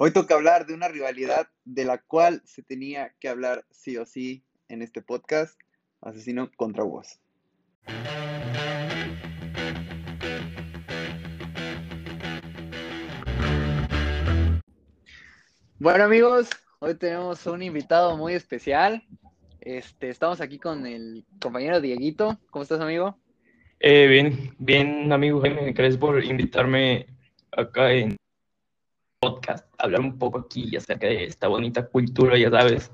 Hoy toca hablar de una rivalidad de la cual se tenía que hablar sí o sí en este podcast, Asesino contra vos. Bueno amigos, hoy tenemos un invitado muy especial. Este, estamos aquí con el compañero Dieguito. ¿Cómo estás, amigo? Eh, bien, bien, amigo Jaime. Gracias por invitarme acá en podcast, hablar un poco aquí acerca de esta bonita cultura, ya sabes.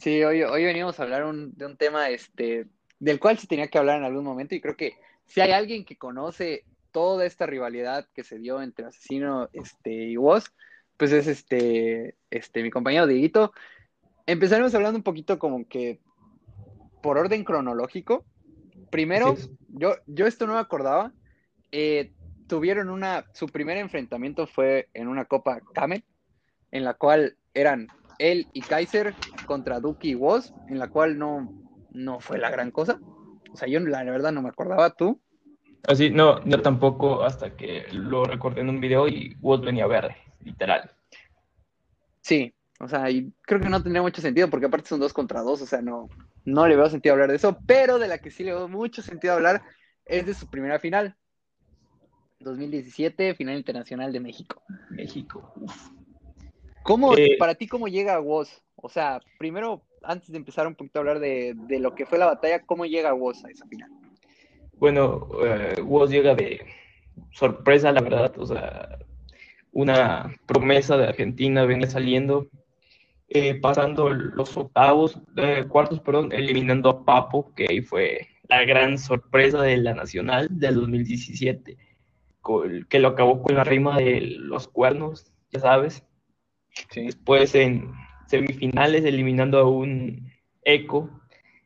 Sí, hoy, hoy venimos a hablar de un tema este, del cual se tenía que hablar en algún momento y creo que si hay alguien que conoce toda esta rivalidad que se dio entre Asesino este, y vos, pues es este, este, mi compañero Dieguito. Empezaremos hablando un poquito como que por orden cronológico. Primero, yo, yo esto no me acordaba. Eh, tuvieron una, su primer enfrentamiento fue en una Copa Kamet, en la cual eran él y Kaiser contra Duki y Woz, en la cual no, no fue la gran cosa. O sea, yo la verdad no me acordaba, ¿tú? Así, no, yo tampoco hasta que lo recordé en un video y Woz venía verde, literal. Sí, o sea, y creo que no tendría mucho sentido porque aparte son dos contra dos, o sea, no, no le veo sentido hablar de eso, pero de la que sí le veo mucho sentido hablar es de su primera final, 2017, final internacional de México. México. ¿Cómo, eh, para ti, cómo llega a Woz? O sea, primero, antes de empezar un poquito a hablar de, lo que fue la batalla, ¿cómo llega Woz a esa final? Bueno, eh, Woz llega de sorpresa, la verdad. O sea, una promesa de Argentina venía saliendo, eh, pasando los octavos, cuartos, perdón, eliminando a Papo, que ahí fue la gran sorpresa de la Nacional del 2017 que lo acabó con la rima de los cuernos, ya sabes. Después en semifinales eliminando a un Eco.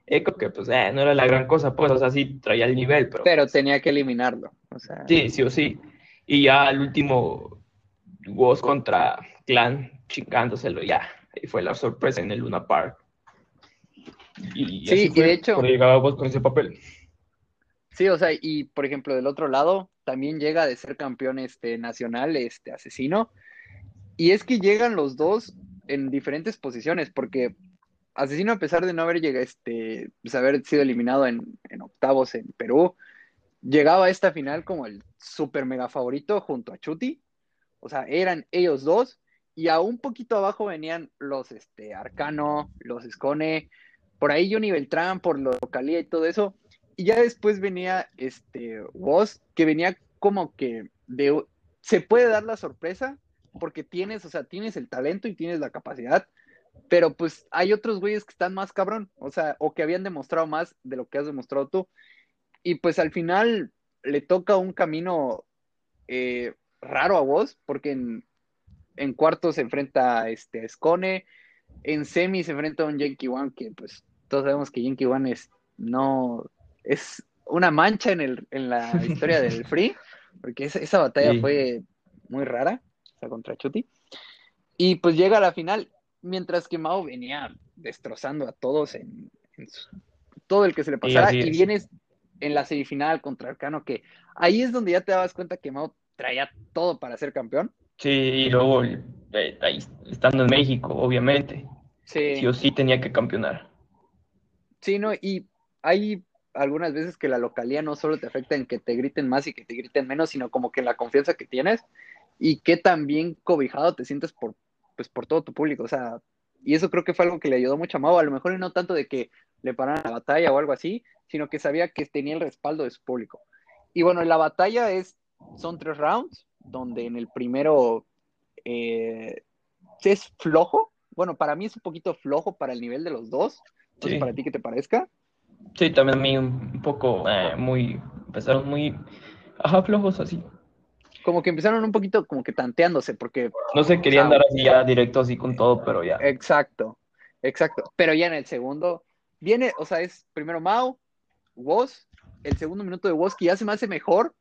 Eco que pues eh, no era la gran cosa, pues, o sea, sí traía el nivel, pero... Pero tenía que eliminarlo, o sea... Sí, sí o sí. Y ya el último Woz contra Clan chingándoselo ya. Ahí fue la sorpresa en el Luna Park. Y, sí, y de hecho... llegaba Woz con ese papel. Sí, o sea, y por ejemplo, del otro lado, también llega de ser campeón este, nacional, este asesino. Y es que llegan los dos en diferentes posiciones, porque Asesino, a pesar de no haber llegado, este, pues, haber sido eliminado en, octavos en Perú, llegaba a esta final como el super mega favorito junto a Chuti. O sea, eran ellos dos, y a un poquito abajo venían los este, Arcano, los Escone, por ahí Johnny Beltrán, por lo localía y todo eso. Y ya después venía este Woz, que venía como que de, se puede dar la sorpresa porque tienes, o sea, tienes el talento y tienes la capacidad, pero pues hay otros güeyes que están más cabrón, o sea, o que habían demostrado más de lo que has demostrado tú. Y pues al final le toca un camino eh, raro a vos, porque en, en cuartos se enfrenta a este, Scone, en semi se enfrenta a un Yankee One, que pues todos sabemos que Yankee One es no es una mancha en, el, en la historia del Free, porque esa, batalla fue muy rara, o sea, contra Chuti. Y pues llega a la final, mientras que Mao venía destrozando a todos en, todo el que se le pasara, y, vienes en la semifinal contra Arcano, que ahí es donde ya te dabas cuenta que Mao traía todo para ser campeón. Sí, y luego eh, ahí, estando en México, obviamente. Sí. sí o sí tenía que campeonar. Sí, no, y ahí algunas veces que la localía no solo te afecta en que te griten más y que te griten menos, sino como que la confianza que tienes y que también cobijado te sientes por, pues, por todo tu público. O sea, y eso creo que fue algo que le ayudó mucho a Mau, a lo mejor no tanto de que le pararan la batalla o algo así, sino que sabía que tenía el respaldo de su público. Y bueno, la batalla es, son tres rounds, donde en el primero eh, es flojo. Bueno, para mí es un poquito flojo para el nivel de los dos. Entonces, para ti, ¿qué te parezca? Sí, también a mí un poco eh, muy, empezaron muy, ajá, flojos así. Como que empezaron un poquito como que tanteándose, porque... No se querían dar así ya directo así con todo, pero ya. Exacto, exacto. Pero ya en el segundo, viene, o sea, es primero Mao, Woz, el segundo minuto de Woz que ya se me hace mejor,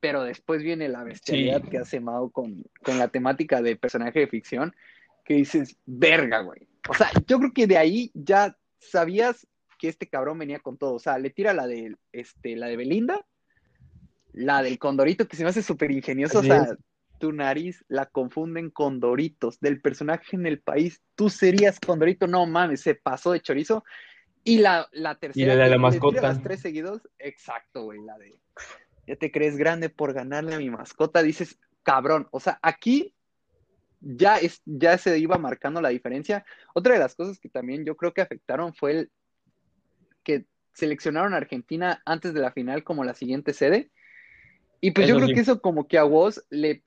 pero después viene la bestialidad que hace Mao con, con la temática de personaje de ficción, que dices, verga, güey. O sea, yo creo que de ahí ya sabías que este cabrón venía con todo. O sea, le tira la de, este, la de Belinda, la del Condorito, que se me hace súper ingenioso. o sea, tu nariz la confunden con Doritos, del personaje en el país, tú serías Condorito, no mames, se pasó de chorizo. Y la, la tercera. Y la de la mascota. Las tres seguidos, exacto, güey, la de. Ya te crees grande por ganarle a mi mascota, dices, cabrón. O sea, aquí ya, es, ya se iba marcando la diferencia. Otra de las cosas que también yo creo que afectaron fue el que seleccionaron a Argentina antes de la final como la siguiente sede. Y pues yo creo sí. que eso como que a vos le,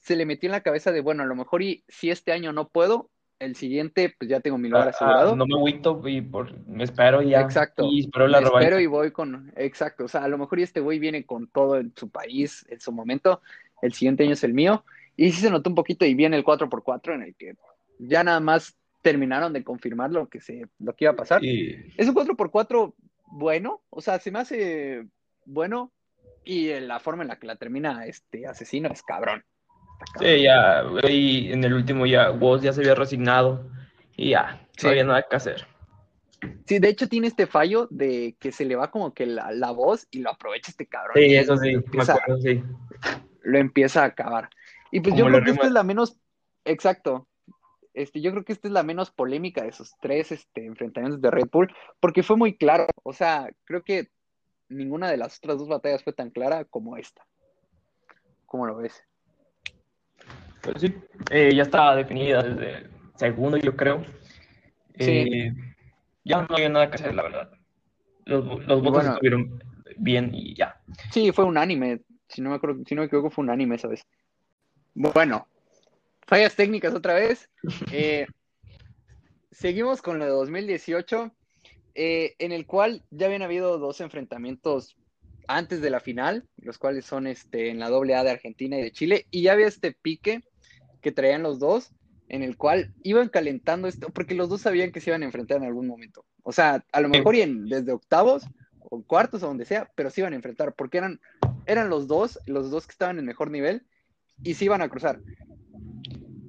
se le metió en la cabeza de, bueno, a lo mejor y si este año no puedo, el siguiente pues ya tengo mi lugar Ah, asegurado. ah, no me agüito y por, me espero y ya. Exacto. Y espero la Me espero y voy con, exacto, o sea, a lo mejor y este güey viene con todo en su país, en su momento, el siguiente año es el mío, y sí se notó un poquito y viene el 4x4 en el que ya nada más terminaron de confirmar lo que, se, lo que iba a pasar. Y- Es un 4x4 bueno, o sea, se me hace bueno, y la forma en la que la termina este asesino es cabrón. Cabrón. Sí, ya, y en el último ya, Woz ya se había resignado y ya, Sí. no había nada que hacer. Sí, de hecho tiene este fallo de que se le va como que la, la voz y lo aprovecha este cabrón. Sí, eso sí, lo me empieza- acuerdo, sí. lo empieza a acabar. Y pues Como yo creo que esta es la menos, exacto, este, yo creo que esta es la menos polémica de esos tres este, enfrentamientos de Red Bull, porque fue muy claro, o sea, creo que ninguna de las otras dos batallas fue tan clara como esta. ¿Cómo lo ves? Pues sí, eh, ya estaba definida desde el segundo, yo creo. Eh, ya no había nada que hacer, la verdad. Los, los votos bueno. estuvieron bien y ya. Sí, fue un anime, si no me acuerdo, si no me equivoco fue un anime esa vez. Bueno, fallas técnicas otra vez. Eh, seguimos con lo de 2018, eh, en el cual ya habían habido dos enfrentamientos antes de la final, los cuales son este, en la doble A de Argentina y de Chile, y ya había este pique que traían los dos, en el cual iban calentando esto, porque los dos sabían que se iban a enfrentar en algún momento. O sea, a lo mejor y en, desde octavos o cuartos o donde sea, pero se iban a enfrentar, porque eran, eran los dos, los dos que estaban en mejor nivel, y se iban a cruzar.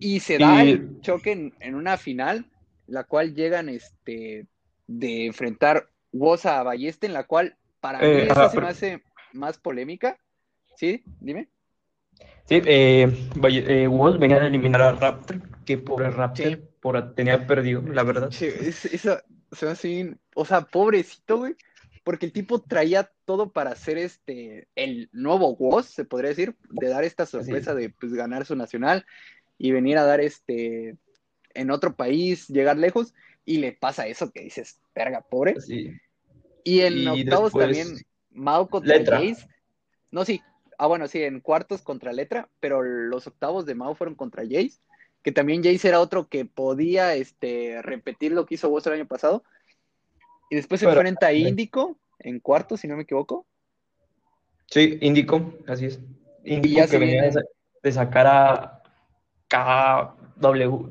Y se da Y- el choque en, en una final, la cual llegan este, de enfrentar Woza a Balleste, en la cual para mí Eh, esa ajá, se me hace más polémica. ¿Sí? Dime. Sí, eh, vaya- eh, Woz venía de eliminar a Raptor, que pobre Raptor, Sí. por, tenía perdido, la verdad. Che, es- esa- se me hace bien- o sea, pobrecito, güey, porque el tipo traía todo para hacer este, el nuevo Woz, se podría decir, de dar esta sorpresa de pues, ganar su nacional y venir a dar este, en otro país, llegar lejos, y le pasa eso que dices, verga, pobre. Sí. Y en Y octavos también, Mao contra Letra. Jace. No, sí. Ah, bueno, sí, en cuartos contra Letra, pero los octavos de Mao fueron contra Jace, que también Jace era otro que podía este, repetir lo que hizo Woz el año pasado. Y después se Pero- enfrenta a Índico en cuartos, si no me equivoco. Sí, Índico, así es. Índico que venía de, viene- sacar a KW,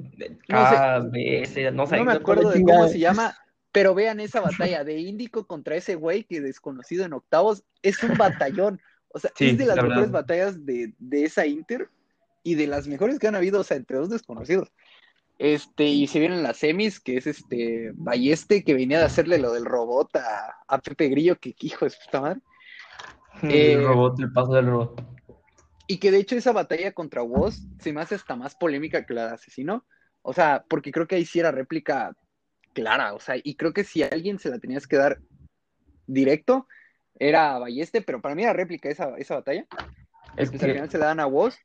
KBS, no sé. No me no acuerdo de cómo se llama, pero vean esa batalla de Índico contra ese güey que desconocido en octavos. Es un batallón. O sea, Sí, es de las la mejores verdad. batallas de, de esa Inter y de las mejores que han habido, o sea, entre dos desconocidos. Este, y se vienen las semis, que es este Balleste, que venía de hacerle lo del robot a, a Pepe Grillo, que hijo de puta madre. El Eh, robot, el paso del robot. Y que de hecho esa batalla contra Woz se me hace hasta más polémica que la de Asesino. O sea, porque creo que ahí sí era réplica clara. O sea, y creo que si a alguien se la tenías que dar directo, era a Balleste, pero para mí era réplica esa, esa batalla. Es Pues al que, final se la dan a Woz.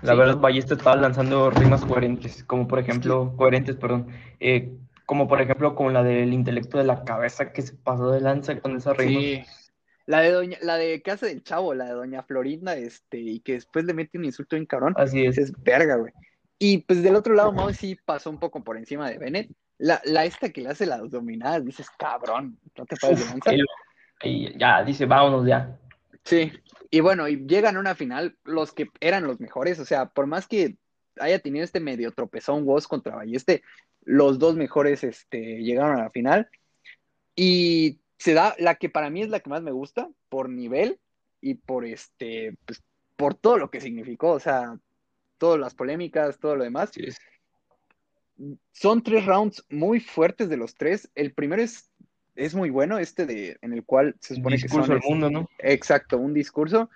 la sí. verdad, Ballesta estaba lanzando rimas coherentes, como por ejemplo, coherentes, perdón, eh, como por ejemplo con la del intelecto de la cabeza que se pasó de lanza con esa rima. Sí. La de doña, la de Casa del Chavo, la de Doña Florinda, este, y que después le mete un insulto en cabrón. Así es. Es verga, güey. Y pues del otro lado, Mao sí pasó un poco por encima de Bennett. La, la esta que le hace las dominadas, dices, cabrón, no te pases de lanza. Y, y ya, dice, vámonos ya. Sí, y bueno, y llegan a una final los que eran los mejores, o sea, por más que haya tenido este medio tropezón Woz contra Balleste, los dos mejores este, llegaron a la final y se da la que para mí es la que más me gusta por nivel y por este, pues, por todo lo que significó, o sea, todas las polémicas, todo lo demás. Es. Son tres rounds muy fuertes de los tres. El primero es, es muy bueno, este de, en el cual se supone que Discurso son al mundo, ¿no? Exacto, un discurso.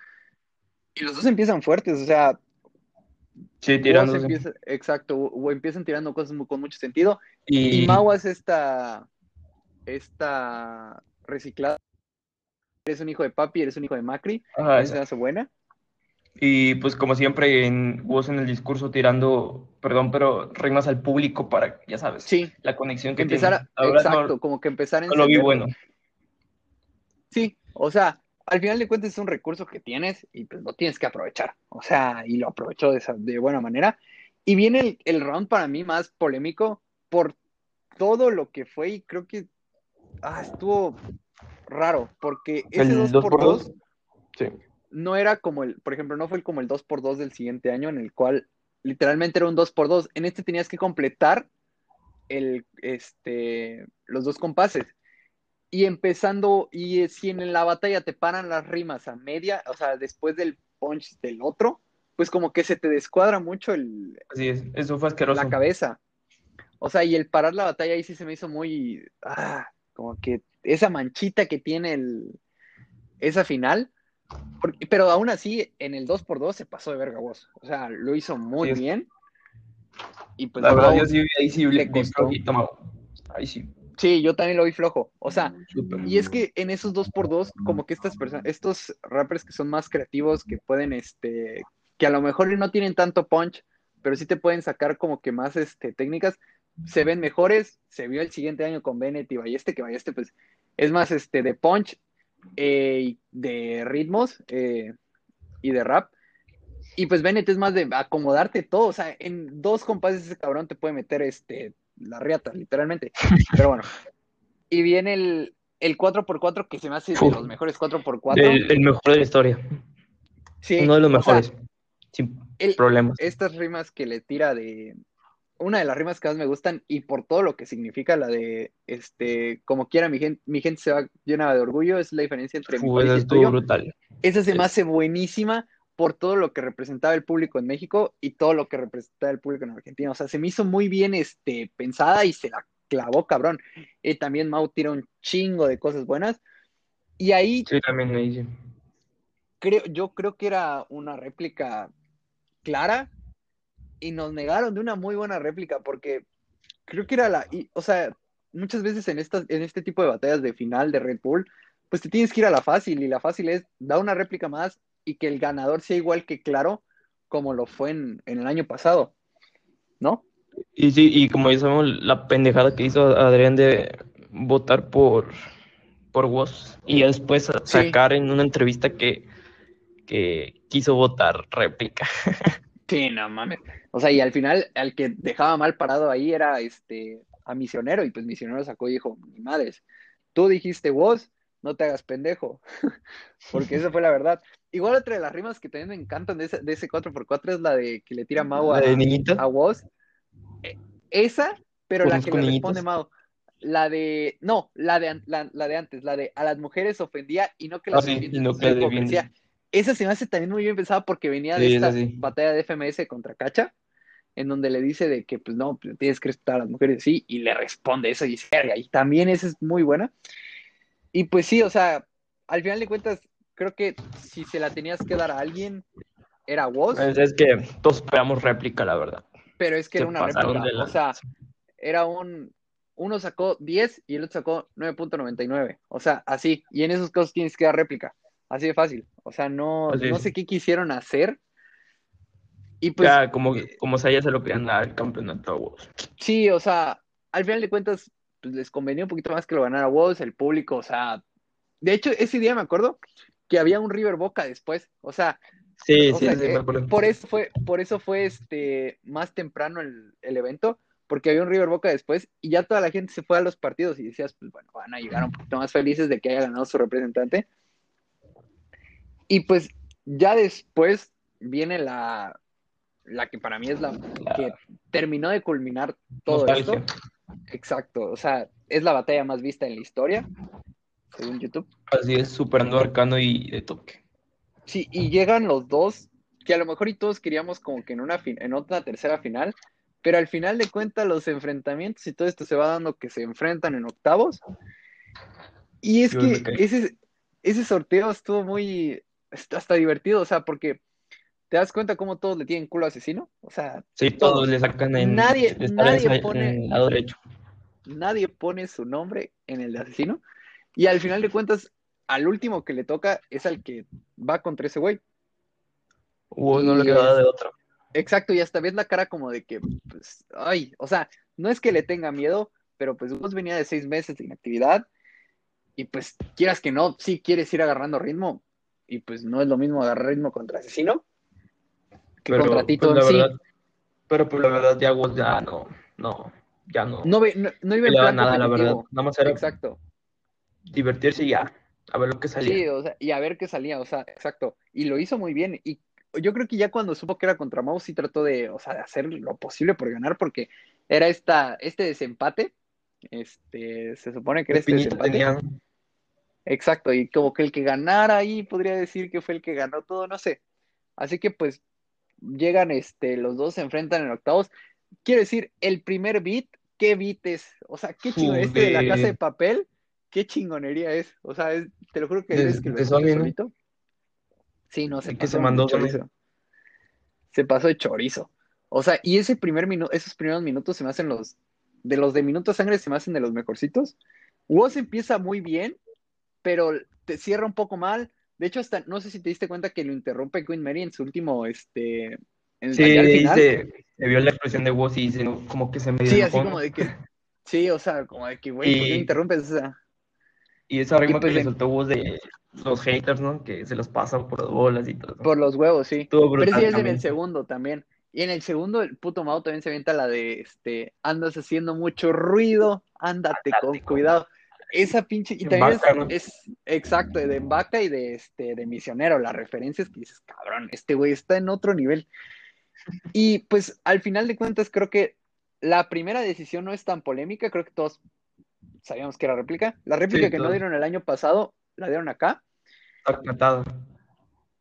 Y los dos empiezan fuertes, o sea. Sí, tirando. exacto, o empiezan tirando cosas con mucho sentido. Y, y Mau hace esta. Esta reciclada. Eres un hijo de papi, eres un hijo de Macri. Ajá, esa hace buena. Y pues como siempre en vos en el discurso tirando, perdón, pero rimas al público para, ya sabes, sí. la conexión que empezar exacto, como que empezar en... lo vi bueno. Sí, o sea, al final de cuentas es un recurso que tienes y pues lo tienes que aprovechar. O sea, y lo aprovechó de, esa, de buena manera. Y viene el, el, round para mí más polémico por todo lo que fue y creo que ah, estuvo raro, porque ese 2x2 sí no era como el, por ejemplo, no fue como el 2x2 del siguiente año, en el cual literalmente era un 2x2. En este tenías que completar el, este, los dos compases. Y empezando, y si en la batalla te paran las rimas a media, o sea, después del punch del otro, pues como que se te descuadra mucho el... Así es, eso fue asqueroso. La cabeza. O sea, y el parar la batalla ahí sí se me hizo muy... Ah, como que esa manchita que tiene el, esa final, pero aún así, en el 2x2 se pasó de verga vos. O sea, lo hizo muy bien. Y pues, la verdad, yo sí, ahí sí le costó. Ahí sí. Sí, yo también lo vi flojo. O sea, y es que en esos 2x2, como que estas personas, estos rappers que son más creativos, que pueden, este, que a lo mejor no tienen tanto punch, pero sí te pueden sacar como que más este, técnicas, se ven mejores. Se vio el siguiente año con Bennett y Balleste, que Balleste, pues, es más este, de punch eh, de ritmos eh, y de rap. Y pues Bennett es más de acomodarte todo. O sea, en dos compases ese cabrón te puede meter este, la riata, literalmente. Pero bueno. Y viene el, el 4x4 que se me hace de los mejores 4x4. El, mejor de la historia. Sí, Uno de los mejores. sin problemas. Estas rimas que le tira de, una de las rimas que más me gustan y por todo lo que significa la de, este, como quiera mi gente, mi gente se va llena de orgullo, es la diferencia entre mi país y tuyo. brutal. Esa se me hace buenísima por todo lo que representaba el público en México y todo lo que representaba el público en Argentina. O sea, se me hizo muy bien este, pensada y se la clavó, cabrón. Y también Mau tira un chingo de cosas buenas. Y ahí... Sí, también ahí Creo, yo creo que era una réplica clara y nos negaron de una muy buena réplica porque creo que era la, o sea, muchas veces en, estas, en este tipo de batallas de final de Red Bull, pues te tienes que ir a la fácil y la fácil es da una réplica más y que el ganador sea igual que claro como lo fue en, el año pasado, ¿no? Y sí, y como ya sabemos, la pendejada que hizo Adrián de votar por, por Woz y después sacar en una entrevista que, que quiso votar réplica. Sí, no mames. O sea, y al final, al que dejaba mal parado ahí era este a Misionero, y pues Misionero sacó y dijo, mi madres, tú dijiste vos, no te hagas pendejo, porque esa fue la verdad. Igual otra de las rimas que también me encantan de ese, de ese 4x4 es la de que le tira Mau a, a vos. E, esa, pero la que le responde Mau. La de, no, la de, la, de antes, la de a las mujeres ofendía y no que las ah, esa se me hace también muy bien pensada porque venía de esta batalla de FMS contra Cacha, en donde le dice de que, pues no, pues, tienes que respetar a las mujeres, sí, y le responde eso y dice, y también esa es muy buena. Y pues sí, o sea, al final de cuentas, creo que si se la tenías que dar a alguien, era vos. Pues es que todos esperamos réplica, la verdad. Pero es que era una réplica, o sea, era un, uno sacó 10 y el otro sacó 9.99, o sea, así, y en esos casos tienes que dar réplica. Así de fácil. O sea, no, no sé qué quisieron hacer. Y pues. Ya, como, como se lo querían dar el campeonato a Woz. Sí, o sea, al final de cuentas, pues les convenía un poquito más que lo ganara Woz, el público, o sea. De hecho, ese día me acuerdo que había un River Boca después. O sea. Sí, sí, sí, eh, Por eso fue, por eso fue este más temprano el, el evento, porque había un River Boca después, y ya toda la gente se fue a los partidos y decías, pues bueno, van a llegar un poquito más felices de que haya ganado su representante. Y pues ya después viene la, la que para mí es la que terminó de culminar todo esto. Exacto, o sea, es la batalla más vista en la historia, según YouTube. Así es, superando Arcano y de toque. Sí, y llegan los dos, que a lo mejor y todos queríamos como que en una en otra tercera final, pero al final de cuentas los enfrentamientos y todo esto se va dando que se enfrentan en octavos. Y es que ese, ese sorteo estuvo muy, hasta divertido, o sea, porque ¿Te das cuenta cómo todos le tienen culo asesino? O sea, sí, todos, le sacan en, nadie, nadie pone, en el lado derecho. Nadie pone su nombre en el de asesino. Y al final de cuentas, al último que le toca es al que va contra ese güey. Uy, no le queda de otro. Exacto, y hasta ves la cara como de que, pues, ay, o sea, no es que le tenga miedo, pero pues vos venía de seis meses de inactividad y pues quieras que no, sí quieres ir agarrando ritmo y pues no es lo mismo agarrar ritmo contra asesino pero, contra Tito pues, sí. pero pues la verdad, ya vos ya no, no, ya no. No, no, iba en plan nada, la verdad. Nada más era exacto. divertirse y ya, a ver lo que salía. Sí, o sea, y a ver qué salía, o sea, exacto. Y lo hizo muy bien. Y yo creo que ya cuando supo que era contra Mau, sí trató de, o sea, de hacer lo posible por ganar, porque era esta, este desempate. Este, se supone que era este desempate. Exacto, y como que el que ganara ahí podría decir que fue el que ganó todo, no sé. Así que pues llegan, este, los dos se enfrentan en octavos. Quiero decir, el primer beat, ¿qué beat es? O sea, qué chingón, este de la casa de papel, qué chingonería es. O sea, te lo juro que es que lo solito. Sí, no sé. qué se mandó chorizo. Se pasó de chorizo. O sea, y ese primer minuto, esos primeros minutos se me hacen los, de los de minuto sangre se me hacen de los mejorcitos. Woz empieza muy bien, pero te cierra un poco mal. De hecho, hasta no sé si te diste cuenta que lo interrumpe Queen Mary en su último, este. En sí, se, vio la expresión de Woz y dice, como que se me Sí, así como de que. Sí, o sea, como de que, güey, ¿por qué interrumpes? y esa rima que le soltó Woz de los haters, ¿no? Que se los pasan por las bolas y todo. Por los huevos, sí. Pero sí es en el segundo también. Y en el segundo, el puto Mao también se avienta la de, este, andas haciendo mucho ruido, ándate, con cuidado. Esa pinche, y también es, exacto, de vaca y de, este, de misionero, las referencias que dices, cabrón, este güey está en otro nivel. Y pues al final de cuentas creo que la primera decisión no es tan polémica, creo que todos sabíamos que era réplica. La réplica que no dieron el año pasado, la dieron acá.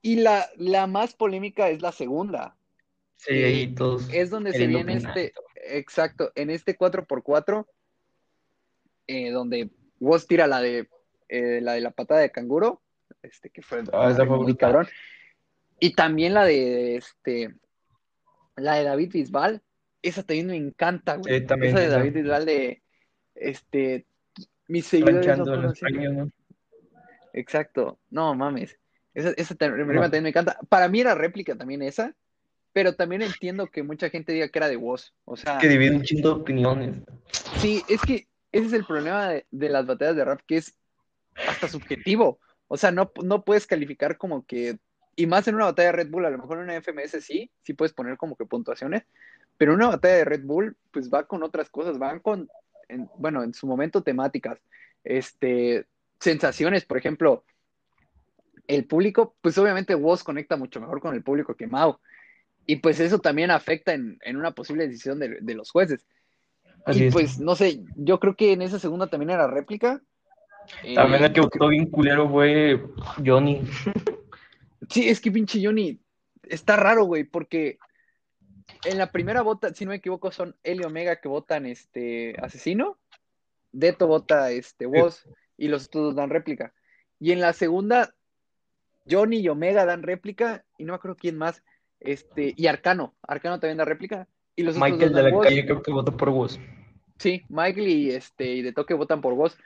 Y la, la más polémica es la segunda. Sí, ahí todos. Es donde se viene este, exacto, en este 4x4, eh, donde vos tira la de eh, la de la patada de canguro, este que fue, ah, muy cabrón. Y también la de este la de David Bisbal, esa también me encanta, güey. esa de David Bisbal de este mis seguidores no Exacto, no mames. Esa, esa también me encanta. Para mí era réplica también esa, pero también entiendo que mucha gente diga que era de voz. O sea, que divide un chingo de opiniones. Sí, es que ese es el problema de, las batallas de rap, que es hasta subjetivo. O sea, no, no puedes calificar como que, y más en una batalla de Red Bull, a lo mejor en una FMS sí, sí puedes poner como que puntuaciones, pero una batalla de Red Bull, pues va con otras cosas, van con, bueno, en su momento temáticas, este, sensaciones, por ejemplo, el público, pues obviamente Woz conecta mucho mejor con el público que Mao. Y pues eso también afecta en, una posible decisión de, de los jueces y pues, no sé, yo creo que en esa segunda también era réplica. También el que quedó bien culero fue Johnny. Sí, es que pinche Johnny está raro, güey, porque en la primera vota, si no me equivoco, son Eli Omega que votan este asesino, Deto vota este Woz y los otros dan réplica. Y en la segunda, Johnny y Omega dan réplica, y no me acuerdo quién más, este, y Arcano, Arcano también da réplica, y los Michael de la calle creo que votó por vos. Sí, Michael y este y de toque votan por vos.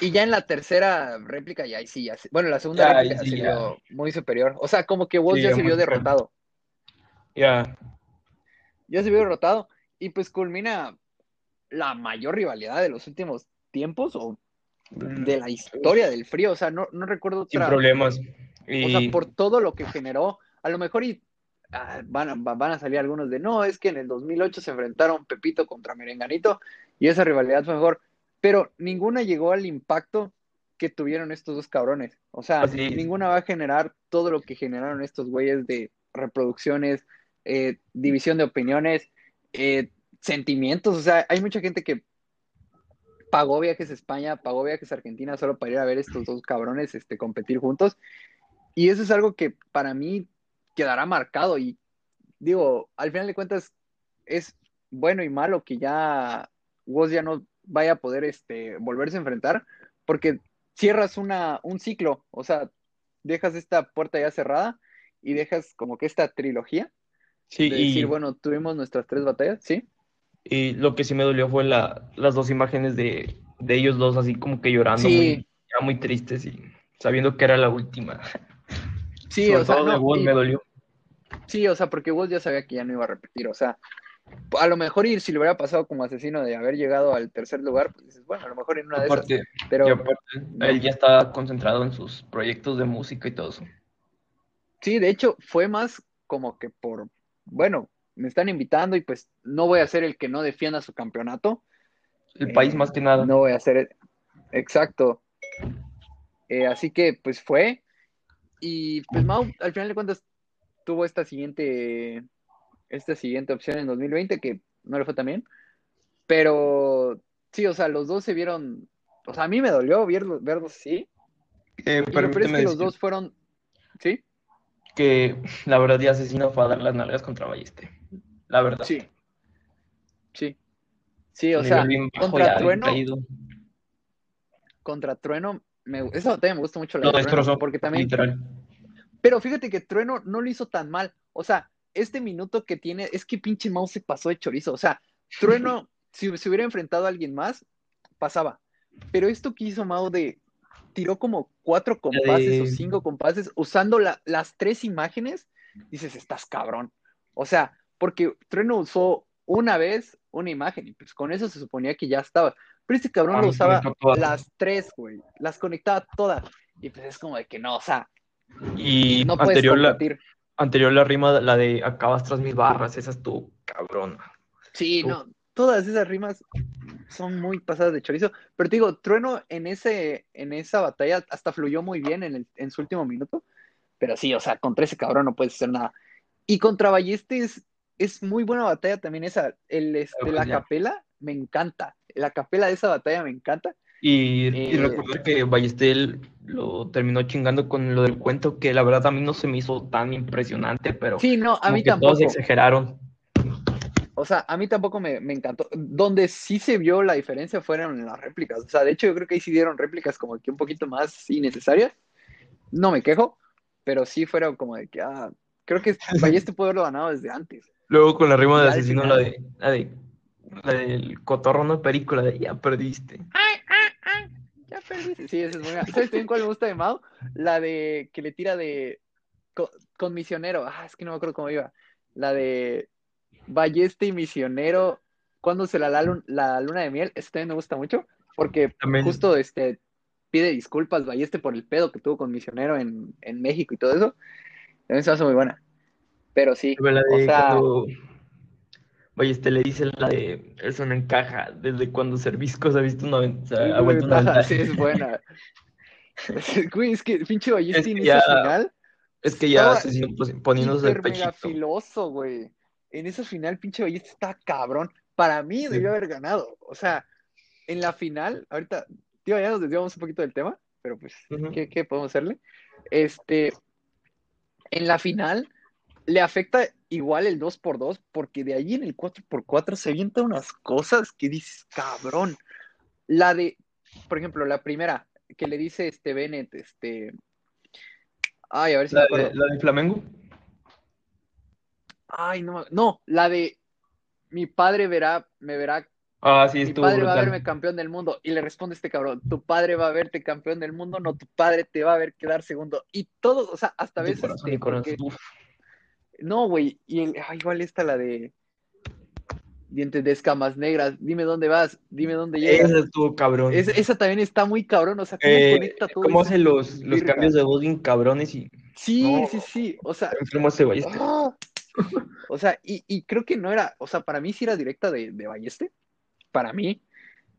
Y ya en la tercera réplica, ya sí, ya Bueno, la segunda réplica sí, se vio muy superior. O sea, como que vos ya se vio derrotado. Ya. Ya se vio derrotado. Y pues culmina la mayor rivalidad de los últimos tiempos o de la historia del frío. O sea, no, no recuerdo otra. Sin problemas. O sea, por todo lo que generó. A lo mejor y Ah, van, a, van a salir algunos de no, es que en el 2008 se enfrentaron Pepito contra Merenganito y esa rivalidad fue mejor, pero ninguna llegó al impacto que tuvieron estos dos cabrones. O sea, ninguna va a generar todo lo que generaron estos güeyes de reproducciones, eh, división de opiniones, eh, sentimientos. O sea, hay mucha gente que pagó viajes a España, pagó viajes a Argentina solo para ir a ver estos dos cabrones este, competir juntos. Y eso es algo que para mí quedará marcado y digo, al final de cuentas es bueno y malo que ya Woz ya no vaya a poder este, volverse a enfrentar porque cierras una, un ciclo, o sea, dejas esta puerta ya cerrada y dejas como que esta trilogía. Sí, de y, decir, bueno, tuvimos nuestras tres batallas, ¿sí? y lo que sí me dolió fue la, las dos imágenes de, de ellos dos así como que llorando, Sí. muy, ya muy tristes y sabiendo que era la última. Sí, Sobre o sea, todo de no, Wolf y- me dolió. Sí, o sea, porque Wolf ya sabía que ya no iba a repetir, o sea, a lo mejor y si le hubiera pasado como asesino de haber llegado al tercer lugar, pues dices, bueno, a lo mejor en una de esas, pero aparte, él ya está concentrado en sus proyectos de música y todo eso. sí, de hecho, fue más como que por, bueno, me están invitando y pues no voy a ser el que no defienda su campeonato. El Eh, país más que nada. No voy a hacer, exacto. Eh, así que pues fue. Y pues Mau, al final de cuentas, tuvo esta siguiente, esta siguiente opción en 2020 que no le fue tan bien. Pero sí, o sea, los dos se vieron, o sea, a mí me dolió verlos, verlos así. Eh, peor es que los dos fueron, ¿sí? que la verdad ya asesino fue a dar las nalgas contra Balleste. La verdad. Sí. Sí. Sí, o sea, contra Trueno, contra Trueno, me, esa batalla me gusta mucho la Lo de Trueno, porque también literal. Pero fíjate que Trueno no lo hizo tan mal. O sea, este minuto que tiene, es que pinche Mouse se pasó de chorizo. O sea, Trueno, si se hubiera enfrentado a alguien más, pasaba. Pero esto que hizo Mao de tiró como cuatro compases o cinco compases usando la- las tres imágenes, dices, estás cabrón. O sea, porque Trueno usó una vez una imagen y pues con eso se suponía que ya estaba. Pero este cabrón Ah, lo usaba conectó todas. las tres, güey. Las conectaba todas. Y pues es como de que no, o sea, Y no anterior la, anterior la rima, la de acabas tras mis barras, esa estuvo cabrón. Sí, Uf. no, todas esas rimas son muy pasadas de chorizo, pero te digo, Trueno en ese, en esa batalla hasta fluyó muy bien en, el- en su último minuto, pero sí, o sea, contra ese cabrón no puedes hacer nada. Y contra Balleste es, es muy buena batalla también esa, el, este, la capela me encanta, la capela de esa batalla me encanta. Y, y Eh. recordar que Ballestel lo terminó chingando con lo del cuento, que la verdad a mí no se me hizo tan impresionante, pero Sí, no, a mí que tampoco. todos exageraron. O sea, a mí tampoco me, me encantó. Donde sí se vio la diferencia fueron en las réplicas. O sea, de hecho, yo creo que ahí sí dieron réplicas como que un poquito más innecesarias. No me quejo, pero sí fueron como de que, ah, creo que Balleste pudo haberlo ganado desde antes. Luego con la rima de asesino, la de, la de la del cotorro no perico, la de ya perdiste. Ya perdiste. Sí, esa es muy buena. ¿Sabes también cuál me gusta de Mao? La de que le tira de co- con, misionero. Ah, es que no me acuerdo cómo iba. La de Balleste y misionero. Cuando se la, la, lun- la luna de miel. Esa también me gusta mucho. Porque También. justo este pide disculpas Balleste por el pedo que tuvo con misionero en, en México y todo eso. También se hace muy buena. Pero sí, La o sea, cuando Ballester le dice la de eso no encaja, desde cuando Servisco se ha visto una, ha vuelto ventaja. sí, es buena. Güey, es que pinche Balleste Es que ya final. Es que ya pues, poniéndose el pechito. filoso, güey. En esa final, pinche Ballesta está cabrón. Para mí debió haber ganado. O sea, en la final, ahorita, tío, ya nos desviamos un poquito del tema, pero pues. ¿qué, qué podemos hacerle? Este, en la final le afecta igual el 2x2, porque de ahí en el 4x4 se avientan unas cosas que dices, cabrón. La de, por ejemplo, la primera que le dice este Bennett, este. Ay, a ver si me La acuerdo. de, la de Flamengo. Ay, no, no, la de mi padre verá, me verá, Ah, sí, mi padre va a verme campeón del mundo. Y le responde este cabrón, tu padre va a verte campeón del mundo, no, tu padre te va a ver quedar segundo. Y todos, o sea, hasta veces, corazón, este, mi corazón. porque- Uf, no, güey, y el, ay, igual está la de dientes de escamas negras, dime dónde vas, dime dónde llegas. esa estuvo cabrón. Es- esa también está muy cabrón, o sea, cómo Eh, conecta todo ¿Cómo hace los, cambios de voz bien cabrones y Sí, No. sí, sí, o sea, enfermo ese Ballester? ¡Ah! O sea, y, y creo que no era, o sea, para mí sí era directa de, de Balleste, para mí,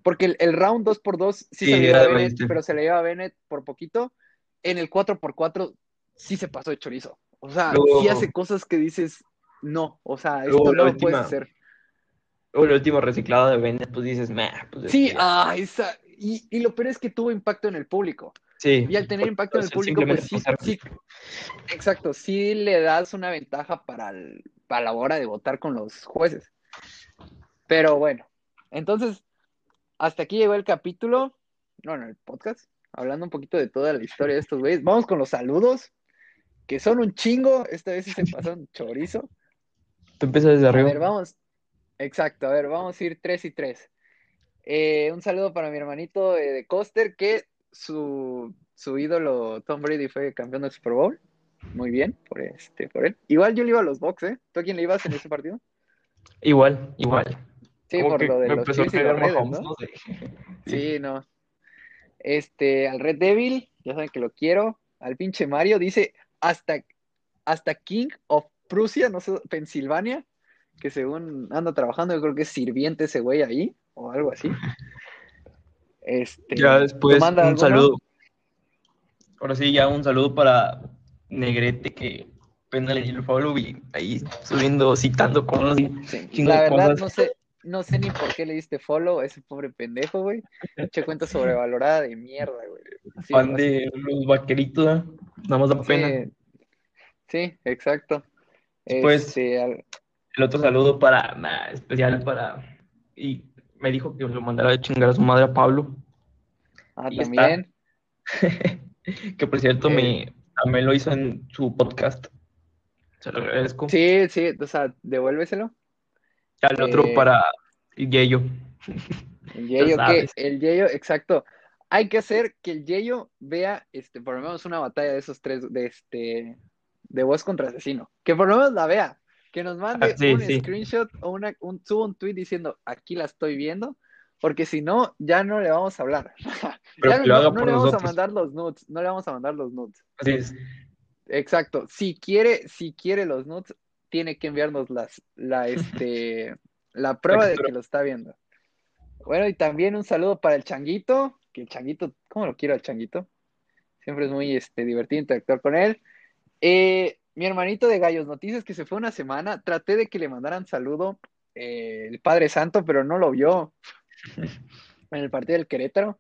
porque el, el round 2x2 sí, Sí, se le lleva a Bennett, pero se le lleva a Bennett por poquito. En el 4x4 sí se pasó de chorizo. O sea, Luego- sí hace cosas que dices, no, o sea, Luego esto no lo puedes hacer. O el último reciclado de Bennett, pues dices, meh, pues es Sí, que ya". ah, esa, y, y lo peor es que tuvo impacto en el público. sí. Y al tener impacto en el Pues, público, pues sí, sí, exacto, sí le das una ventaja para, el- para la hora de votar con los jueces. Pero bueno, entonces, hasta aquí llegó el capítulo, bueno, el podcast, hablando un poquito de toda la historia de estos güeyes. Vamos con los saludos. Que son un chingo. Esta vez sí se pasó un chorizo. Tú empiezas desde A arriba. ver, vamos. Exacto, a ver, vamos a ir tres y tres. Eh, un saludo para mi hermanito eh, de Coster, que su, su ídolo Tom Brady fue campeón del Super Bowl. Muy bien, por este, por él. Igual yo le iba a los Bucks, ¿eh? ¿Tú a quién le ibas en ese partido? Igual, igual. Sí, Como por lo de los a Chiefs y los pegar Raiders, Mahomes, ¿no? no sé. Sí, no. Este, al Red Devil, ya saben que lo quiero. Al pinche Mario, dice hasta, hasta King of Prusia, no sé, Pensilvania, que según anda trabajando, yo creo que es sirviente ese güey ahí, o algo así. Este, Ya después ¿tú manda un saludo. Ahora sí, ya un saludo para Negrete que apenas le el follow y ahí subiendo, citando y Sí, La verdad, cosas. no sé, no sé ni por qué le diste follow a ese pobre pendejo, güey. Che cuenta sobrevalorada de mierda, güey. Así fan de los vaqueritos, ¿eh? Nada más da pena. Sí, sí, exacto. Después- Este, al- El otro saludo para, nah, especial para, y me dijo que lo mandara a chingar a su madre a Pablo, ah, Y también. que por cierto Eh. me, también lo hizo en su podcast. Se lo agradezco. Sí, sí, o sea, devuélveselo. Al otro eh, para Yeyo. El Yeyo, que el Yeyo, exacto. Hay que hacer que el Yeyo vea, este, por lo menos una batalla de esos tres, de este, de voz contra asesino. Que por lo menos la vea. Que nos mande Ah, sí, un sí. screenshot o una, un, suba un tweet diciendo, aquí la estoy viendo. Porque si no, ya no le vamos a hablar. Pero Ya que no, no le vamos a mandar los nudes. No le vamos a mandar los nudes. Así es. Exacto. Si quiere, si quiere los nudes, tiene que enviarnos las, la, este, la prueba de que lo está viendo. Bueno, y también un saludo para el Changuito, que el Changuito, ¿cómo lo quiero al Changuito? Siempre es muy este, divertido interactuar con él. Eh, mi hermanito de Gallos Noticias, que se fue una semana, traté de que le mandaran saludo eh, el Padre Santo, pero no lo vio en el partido del Querétaro.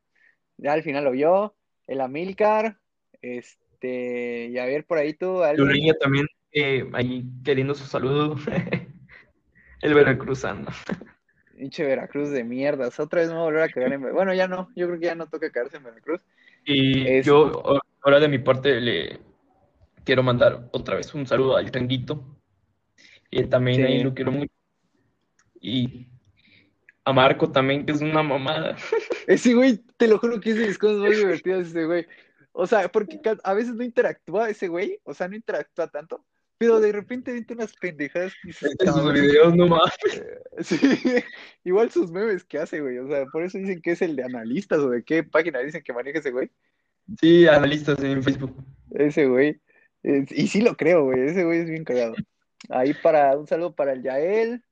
Ya al final lo vio. El Amilcar, este, y a ver por ahí tú. Lureña también eh, ahí queriendo su saludo. El veracruzano. Pinche Veracruz de mierdas. Otra vez me voy a volver a cagar en Veracruz. Bueno, ya no. Yo creo que ya no toca caerse en Veracruz. Y Es- yo ahora de mi parte le quiero mandar otra vez un saludo al Changuito. Y también Sí. ahí lo quiero mucho. Y a Marco también, que es una mamada. Ese güey, te lo juro que es de mis cosas más divertidas ese güey. O sea, porque a veces no interactúa ese güey. O sea, no interactúa tanto. Pero de repente vente unas pendejadas que dices, En sus videos no más. Sí, igual sus memes que hace, güey. O sea, por eso dicen que es el de analistas o de qué página dicen que maneja ese güey. Sí, analistas en Facebook. Ese güey. Es- y sí lo creo, güey. Ese güey es bien cagado. Ahí para un saludo para el Yael.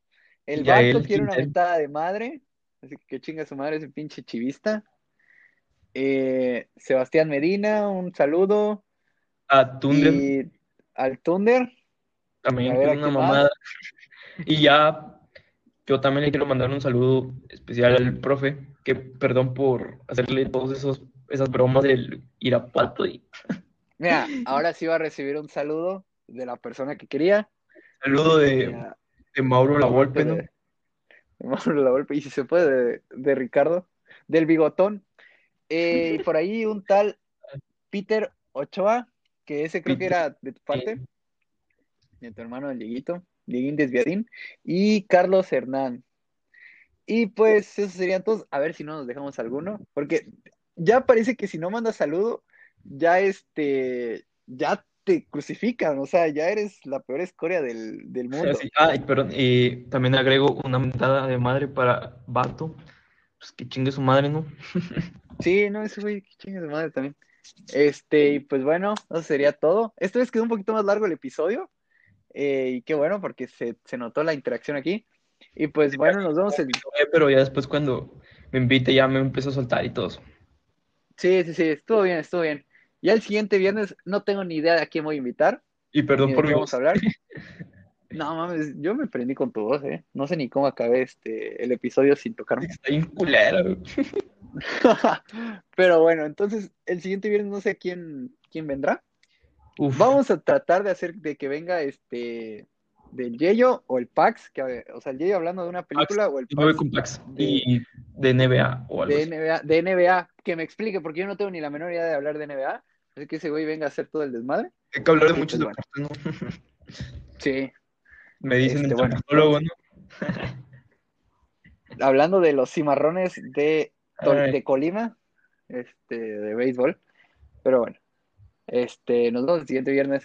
El Yael Barco quiere una mentada de madre. Así que que chinga su madre ese pinche chivista. Eh, Sebastián Medina, un saludo. A Thunder Y al Thunder. También, ver, que ¿a es una más? mamada. Y ya, yo también le quiero mandar un saludo especial al profe, que perdón por hacerle esos esas bromas del Irapuato y Mira, ahora sí va a recibir un saludo de la persona que quería. saludo de, Ya, de Mauro La Volpe, ¿no? de- de Mauro Lavolpe, y si se puede, de, de Ricardo, del bigotón. Eh, y por ahí un tal Peter Ochoa, que ese creo que era de tu parte, de tu hermano el Dieguito, Dieguín Desviadín, y Carlos Hernán. Y pues esos serían todos. A ver si no nos dejamos alguno, porque ya parece que si no mandas saludo, ya este, ya te crucifican, o sea, ya eres la peor escoria del, del mundo. Sí, ah, y perdón, y también agrego una mentada de madre para Vato, pues que chingue su madre, ¿no? Sí, no, ese güey, que chingue su madre también. Este, y pues bueno, eso sería todo. Esta vez quedó un poquito más largo el episodio. Eh, y qué bueno, porque se, se notó la interacción aquí. Y pues bueno, nos vemos el. Pero ya después cuando me invite ya me empiezo a soltar y todo eso. Sí, sí, sí, estuvo bien, estuvo bien. Ya el siguiente viernes no tengo ni idea de a quién voy a invitar, Y perdón por mi vamos voz. a hablar. No mames, yo me prendí con tu voz, eh. No sé ni cómo acabé este el episodio sin tocarme. Está bien. Pero bueno, entonces el siguiente viernes no sé quién, quién vendrá. Uf. Vamos a tratar de hacer de que venga este del Yeyo o el Pax, que, o sea, el Yeyo hablando de una película o el Pax. De, NBA o de NBA, de NBA, que me explique, porque yo no tengo ni la menor idea de hablar de NBA. Así que ese güey venga a hacer todo el desmadre. Hay que hablar de muchos bueno. deportes, ¿no? sí. Me dicen este, hablando de los cimarrones de, de Colima, este, de béisbol. Pero bueno, este, nos vemos el siguiente viernes.